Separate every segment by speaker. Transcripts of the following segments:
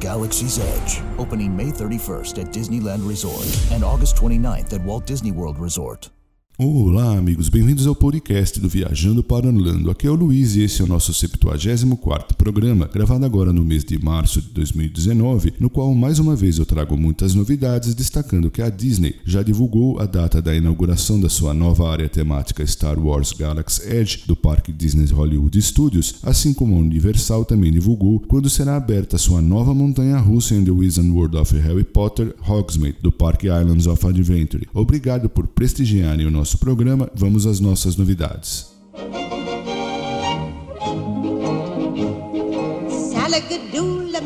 Speaker 1: Galaxy's Edge, opening May 31st at Disneyland Resort and August 29th at Walt Disney World Resort.
Speaker 2: Olá, amigos, bem-vindos ao podcast do Viajando para Orlando. Aqui é o Luiz e esse é o nosso 74 programa, gravado agora no mês de março de 2019, no qual mais uma vez eu trago muitas novidades, destacando que a Disney já divulgou a data da inauguração da sua nova área temática Star Wars Galaxy Edge do Parque Disney Hollywood Studios, assim como a Universal também divulgou quando será aberta a sua nova montanha russa em The Wizard World of Harry Potter Hogsmeade do Parque Islands of Adventure. Obrigado por prestigiarem o nosso nosso programa, vamos às nossas novidades. Salagadoola,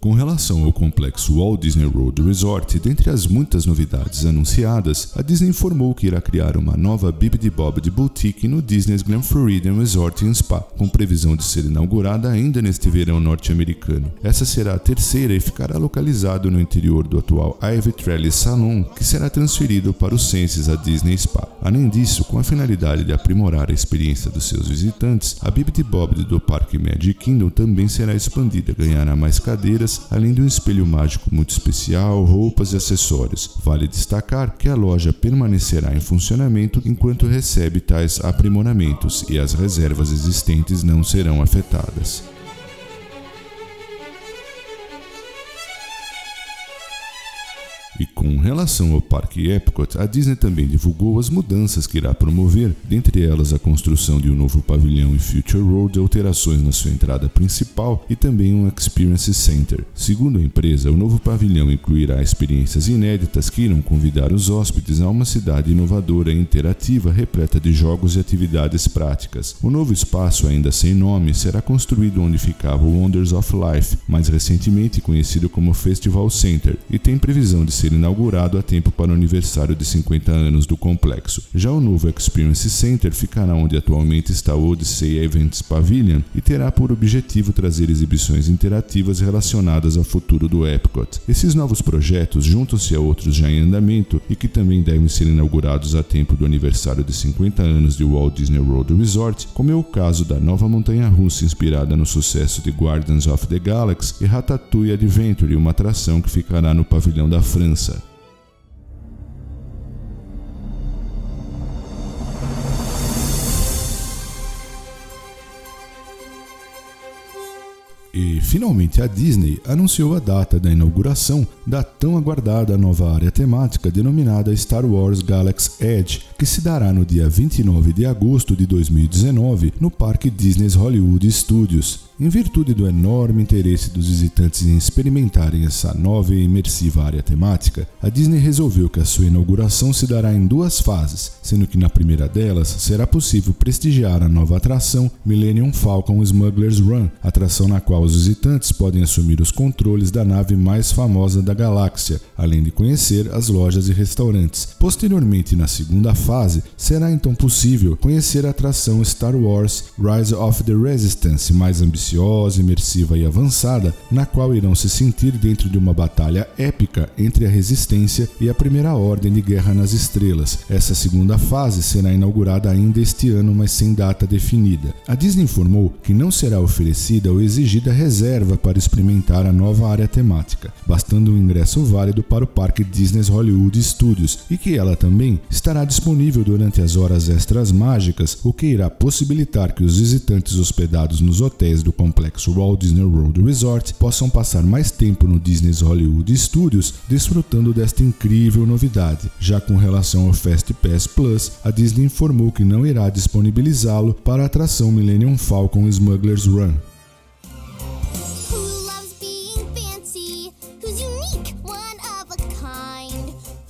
Speaker 2: com relação ao complexo Walt Disney World Resort, dentre as muitas novidades anunciadas, a Disney informou que irá criar uma nova Bibbidi Bobbidi Boutique no Disney's Glen Floridian Resort Spa, com previsão de ser inaugurada ainda neste verão norte-americano. Essa será a terceira e ficará localizado no interior do atual Ivy Trellis Salon, que será transferido para o Senses a Disney Spa. Além disso, com a finalidade de aprimorar a experiência dos seus visitantes, a Bibbidi Bobbidi do Parque Magic Kingdom também será expandida, ganhará mais cadeiras além de um espelho mágico muito especial, roupas e acessórios. Vale destacar que a loja permanecerá em funcionamento enquanto recebe tais aprimoramentos e as reservas existentes não serão afetadas. E com relação ao Parque Epcot, a Disney também divulgou as mudanças que irá promover, dentre elas a construção de um novo pavilhão em Future Road, alterações na sua entrada principal e também um Experience Center. Segundo a empresa, o novo pavilhão incluirá experiências inéditas que irão convidar os hóspedes a uma cidade inovadora e interativa repleta de jogos e atividades práticas. O novo espaço, ainda sem nome, será construído onde ficava o Wonders of Life, mais recentemente conhecido como Festival Center, e tem previsão de ser ser inaugurado a tempo para o aniversário de 50 anos do complexo. Já o novo Experience Center ficará onde atualmente está o Odyssey Events Pavilion e terá por objetivo trazer exibições interativas relacionadas ao futuro do Epcot. Esses novos projetos juntam-se a outros já em andamento e que também devem ser inaugurados a tempo do aniversário de 50 anos de Walt Disney World Resort, como é o caso da nova montanha-russa inspirada no sucesso de Guardians of the Galaxy e Ratatouille Adventure, uma atração que ficará no pavilhão da França E finalmente a Disney anunciou a data da inauguração da tão aguardada nova área temática denominada Star Wars Galaxy Edge, que se dará no dia 29 de agosto de 2019 no Parque Disney's Hollywood Studios. Em virtude do enorme interesse dos visitantes em experimentarem essa nova e imersiva área temática, a Disney resolveu que a sua inauguração se dará em duas fases, sendo que na primeira delas será possível prestigiar a nova atração Millennium Falcon Smuggler's Run, atração na qual os visitantes podem assumir os controles da nave mais famosa da galáxia, além de conhecer as lojas e restaurantes. Posteriormente, na segunda fase, será então possível conhecer a atração Star Wars Rise of the Resistance, mais ambiciosa ambiciosa, imersiva e avançada, na qual irão se sentir dentro de uma batalha épica entre a Resistência e a Primeira Ordem de Guerra nas Estrelas. Essa segunda fase será inaugurada ainda este ano, mas sem data definida. A Disney informou que não será oferecida ou exigida reserva para experimentar a nova área temática, bastando um ingresso válido para o Parque Disney's Hollywood Studios e que ela também estará disponível durante as horas extras mágicas, o que irá possibilitar que os visitantes hospedados nos hotéis do complexo Walt Disney World Resort possam passar mais tempo no Disney's Hollywood Studios desfrutando desta incrível novidade. Já com relação ao Fast Pass Plus, a Disney informou que não irá disponibilizá-lo para a atração Millennium Falcon Smuggler's Run.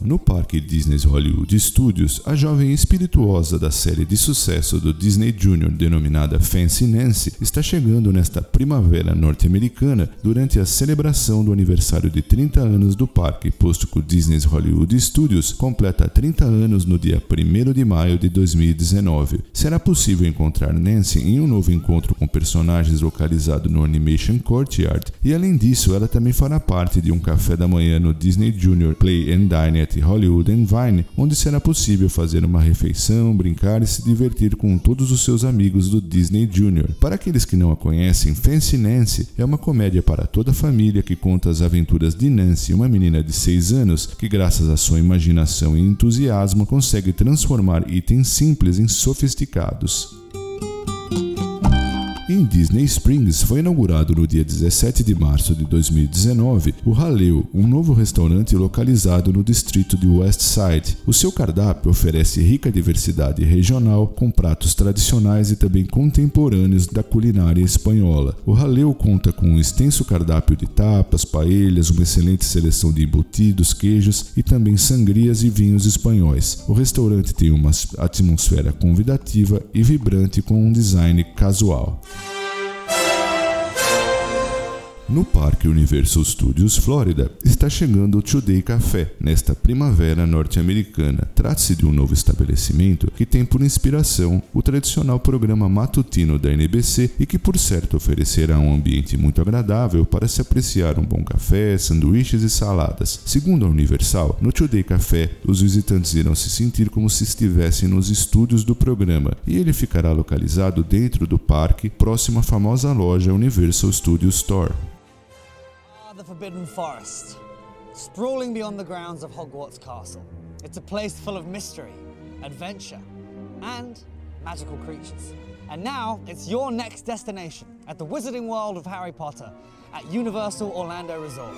Speaker 2: No parque Disney's Hollywood Studios, a jovem espirituosa da série de sucesso do Disney Junior denominada Fancy Nancy está chegando nesta primavera norte-americana durante a celebração do aniversário de 30 anos do parque, posto que o Disney's Hollywood Studios completa 30 anos no dia 1 de maio de 2019. Será possível encontrar Nancy em um novo encontro com personagens localizado no Animation Courtyard e além disso, ela também fará parte de um café da manhã no Disney Junior Play and Dine at Hollywood and Vine, onde será possível fazer uma refeição, brincar e se divertir com todos os seus amigos do Disney Junior. Para aqueles que não a conhecem, Fancy Nancy é uma comédia para toda a família que conta as aventuras de Nancy, uma menina de 6 anos que, graças à sua imaginação e entusiasmo, consegue transformar itens simples em sofisticados. Disney Springs foi inaugurado no dia 17 de março de 2019 o Haleu, um novo restaurante localizado no distrito de West Side. O seu cardápio oferece rica diversidade regional, com pratos tradicionais e também contemporâneos da culinária espanhola. O Haleu conta com um extenso cardápio de tapas, paelhas, uma excelente seleção de embutidos, queijos e também sangrias e vinhos espanhóis. O restaurante tem uma atmosfera convidativa e vibrante com um design casual. No Parque Universal Studios Florida está chegando o Today Café nesta primavera norte-americana. Trata-se de um novo estabelecimento que tem por inspiração o tradicional programa matutino da NBC e que, por certo, oferecerá um ambiente muito agradável para se apreciar um bom café, sanduíches e saladas. Segundo a Universal, no Today Café, os visitantes irão se sentir como se estivessem nos estúdios do programa e ele ficará localizado dentro do parque, próximo à famosa loja Universal Studios Store.
Speaker 3: Forbidden Forest, sprawling beyond the grounds of Hogwarts Castle. It's a place full of mystery, adventure, and magical creatures. And now it's your next destination at the Wizarding World of Harry Potter at Universal Orlando Resort.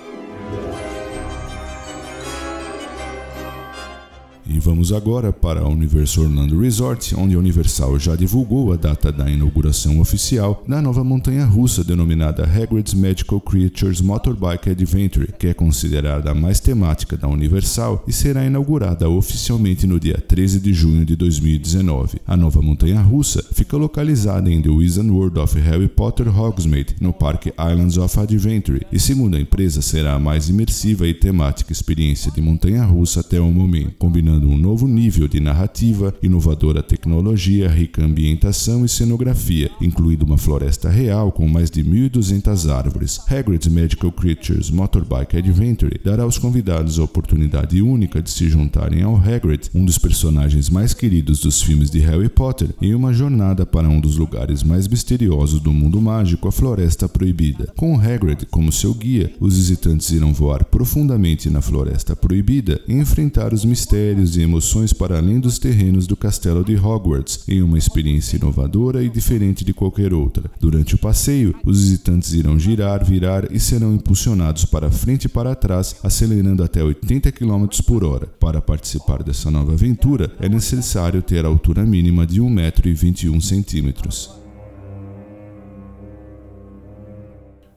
Speaker 2: E vamos agora para a Universal Orlando Resort, onde a Universal já divulgou a data da inauguração oficial da nova montanha russa denominada Hagrid's Magical Creatures Motorbike Adventure, que é considerada a mais temática da Universal e será inaugurada oficialmente no dia 13 de junho de 2019. A nova montanha russa fica localizada em The Wizard World of Harry Potter Hogsmeade, no Parque Islands of Adventure, e segundo a empresa será a mais imersiva e temática experiência de montanha russa até o momento, combinando um novo nível de narrativa, inovadora tecnologia, rica ambientação e cenografia, incluindo uma floresta real com mais de 1.200 árvores. Hagrid's Magical Creatures Motorbike Adventure dará aos convidados a oportunidade única de se juntarem ao Hagrid, um dos personagens mais queridos dos filmes de Harry Potter, em uma jornada para um dos lugares mais misteriosos do mundo mágico, a Floresta Proibida. Com Hagrid como seu guia, os visitantes irão voar profundamente na Floresta Proibida e enfrentar os mistérios e emoções para além dos terrenos do castelo de Hogwarts, em uma experiência inovadora e diferente de qualquer outra. Durante o passeio, os visitantes irão girar, virar e serão impulsionados para frente e para trás, acelerando até 80 km por hora. Para participar dessa nova aventura, é necessário ter a altura mínima de 1,21 m.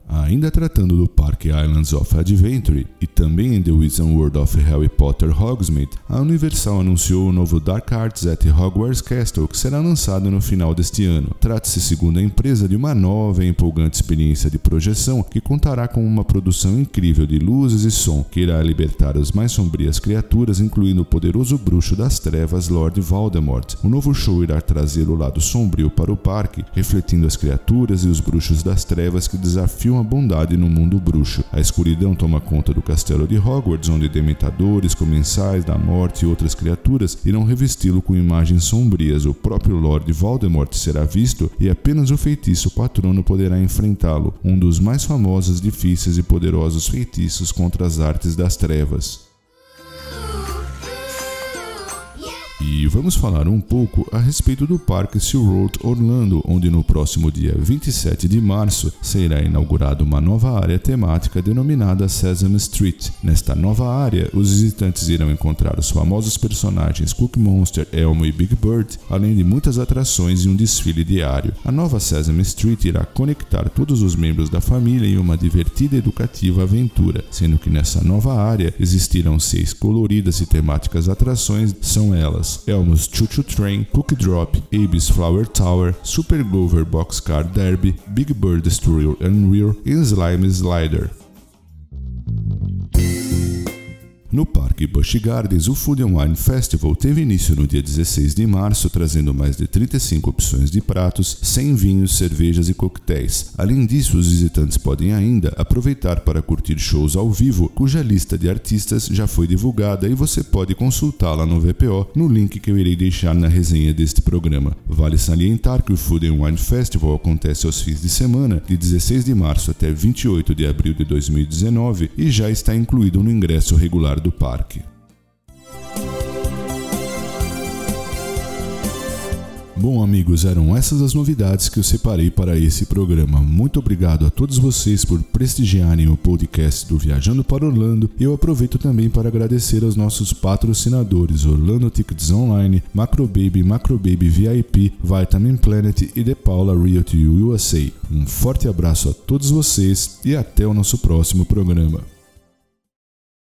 Speaker 2: Ainda tratando do Parque Islands of Adventure e também em The Wizard World of Harry Potter Hogsmeade, a Universal anunciou o novo Dark Arts at Hogwarts Castle que será lançado no final deste ano. Trata-se, segundo a empresa, de uma nova e empolgante experiência de projeção que contará com uma produção incrível de luzes e som que irá libertar as mais sombrias criaturas, incluindo o poderoso bruxo das trevas Lord Voldemort. O novo show irá trazer o lado sombrio para o parque, refletindo as criaturas e os bruxos das trevas que desafiam a bondade no mundo bruxo. A escuridão toma conta do castelo de Hogwarts, onde dementadores, comensais da morte e outras criaturas irão revesti-lo com imagens sombrias. O próprio Lord Voldemort será visto e apenas o feitiço patrono poderá enfrentá-lo, um dos mais famosos, difíceis e poderosos feitiços contra as artes das trevas. E vamos falar um pouco a respeito do Parque SeaWorld Orlando, onde no próximo dia 27 de março será inaugurada uma nova área temática denominada Sesame Street. Nesta nova área, os visitantes irão encontrar os famosos personagens Cookie Monster, Elmo e Big Bird, além de muitas atrações e um desfile diário. A nova Sesame Street irá conectar todos os membros da família em uma divertida e educativa aventura, sendo que nessa nova área existirão seis coloridas e temáticas atrações, são elas Elmo's Choo Choo Train, Cookie Drop, Abe's Flower Tower, Super Glover Boxcar Derby, Big Bird Destroyer and Rear e Slime Slider. No Parque Busch Gardens, o Food and Wine Festival teve início no dia 16 de março, trazendo mais de 35 opções de pratos, 100 vinhos, cervejas e coquetéis. Além disso, os visitantes podem ainda aproveitar para curtir shows ao vivo, cuja lista de artistas já foi divulgada e você pode consultá-la no VPO no link que eu irei deixar na resenha deste programa. Vale salientar que o Food and Wine Festival acontece aos fins de semana, de 16 de março até 28 de abril de 2019 e já está incluído no ingresso regular do parque. Bom, amigos, eram essas as novidades que eu separei para esse programa. Muito obrigado a todos vocês por prestigiarem o podcast do Viajando para Orlando. Eu aproveito também para agradecer aos nossos patrocinadores Orlando Tickets Online, Macrobaby, Macrobaby VIP, Vitamin Planet e The Paula Realty USA. Um forte abraço a todos vocês e até o nosso próximo programa.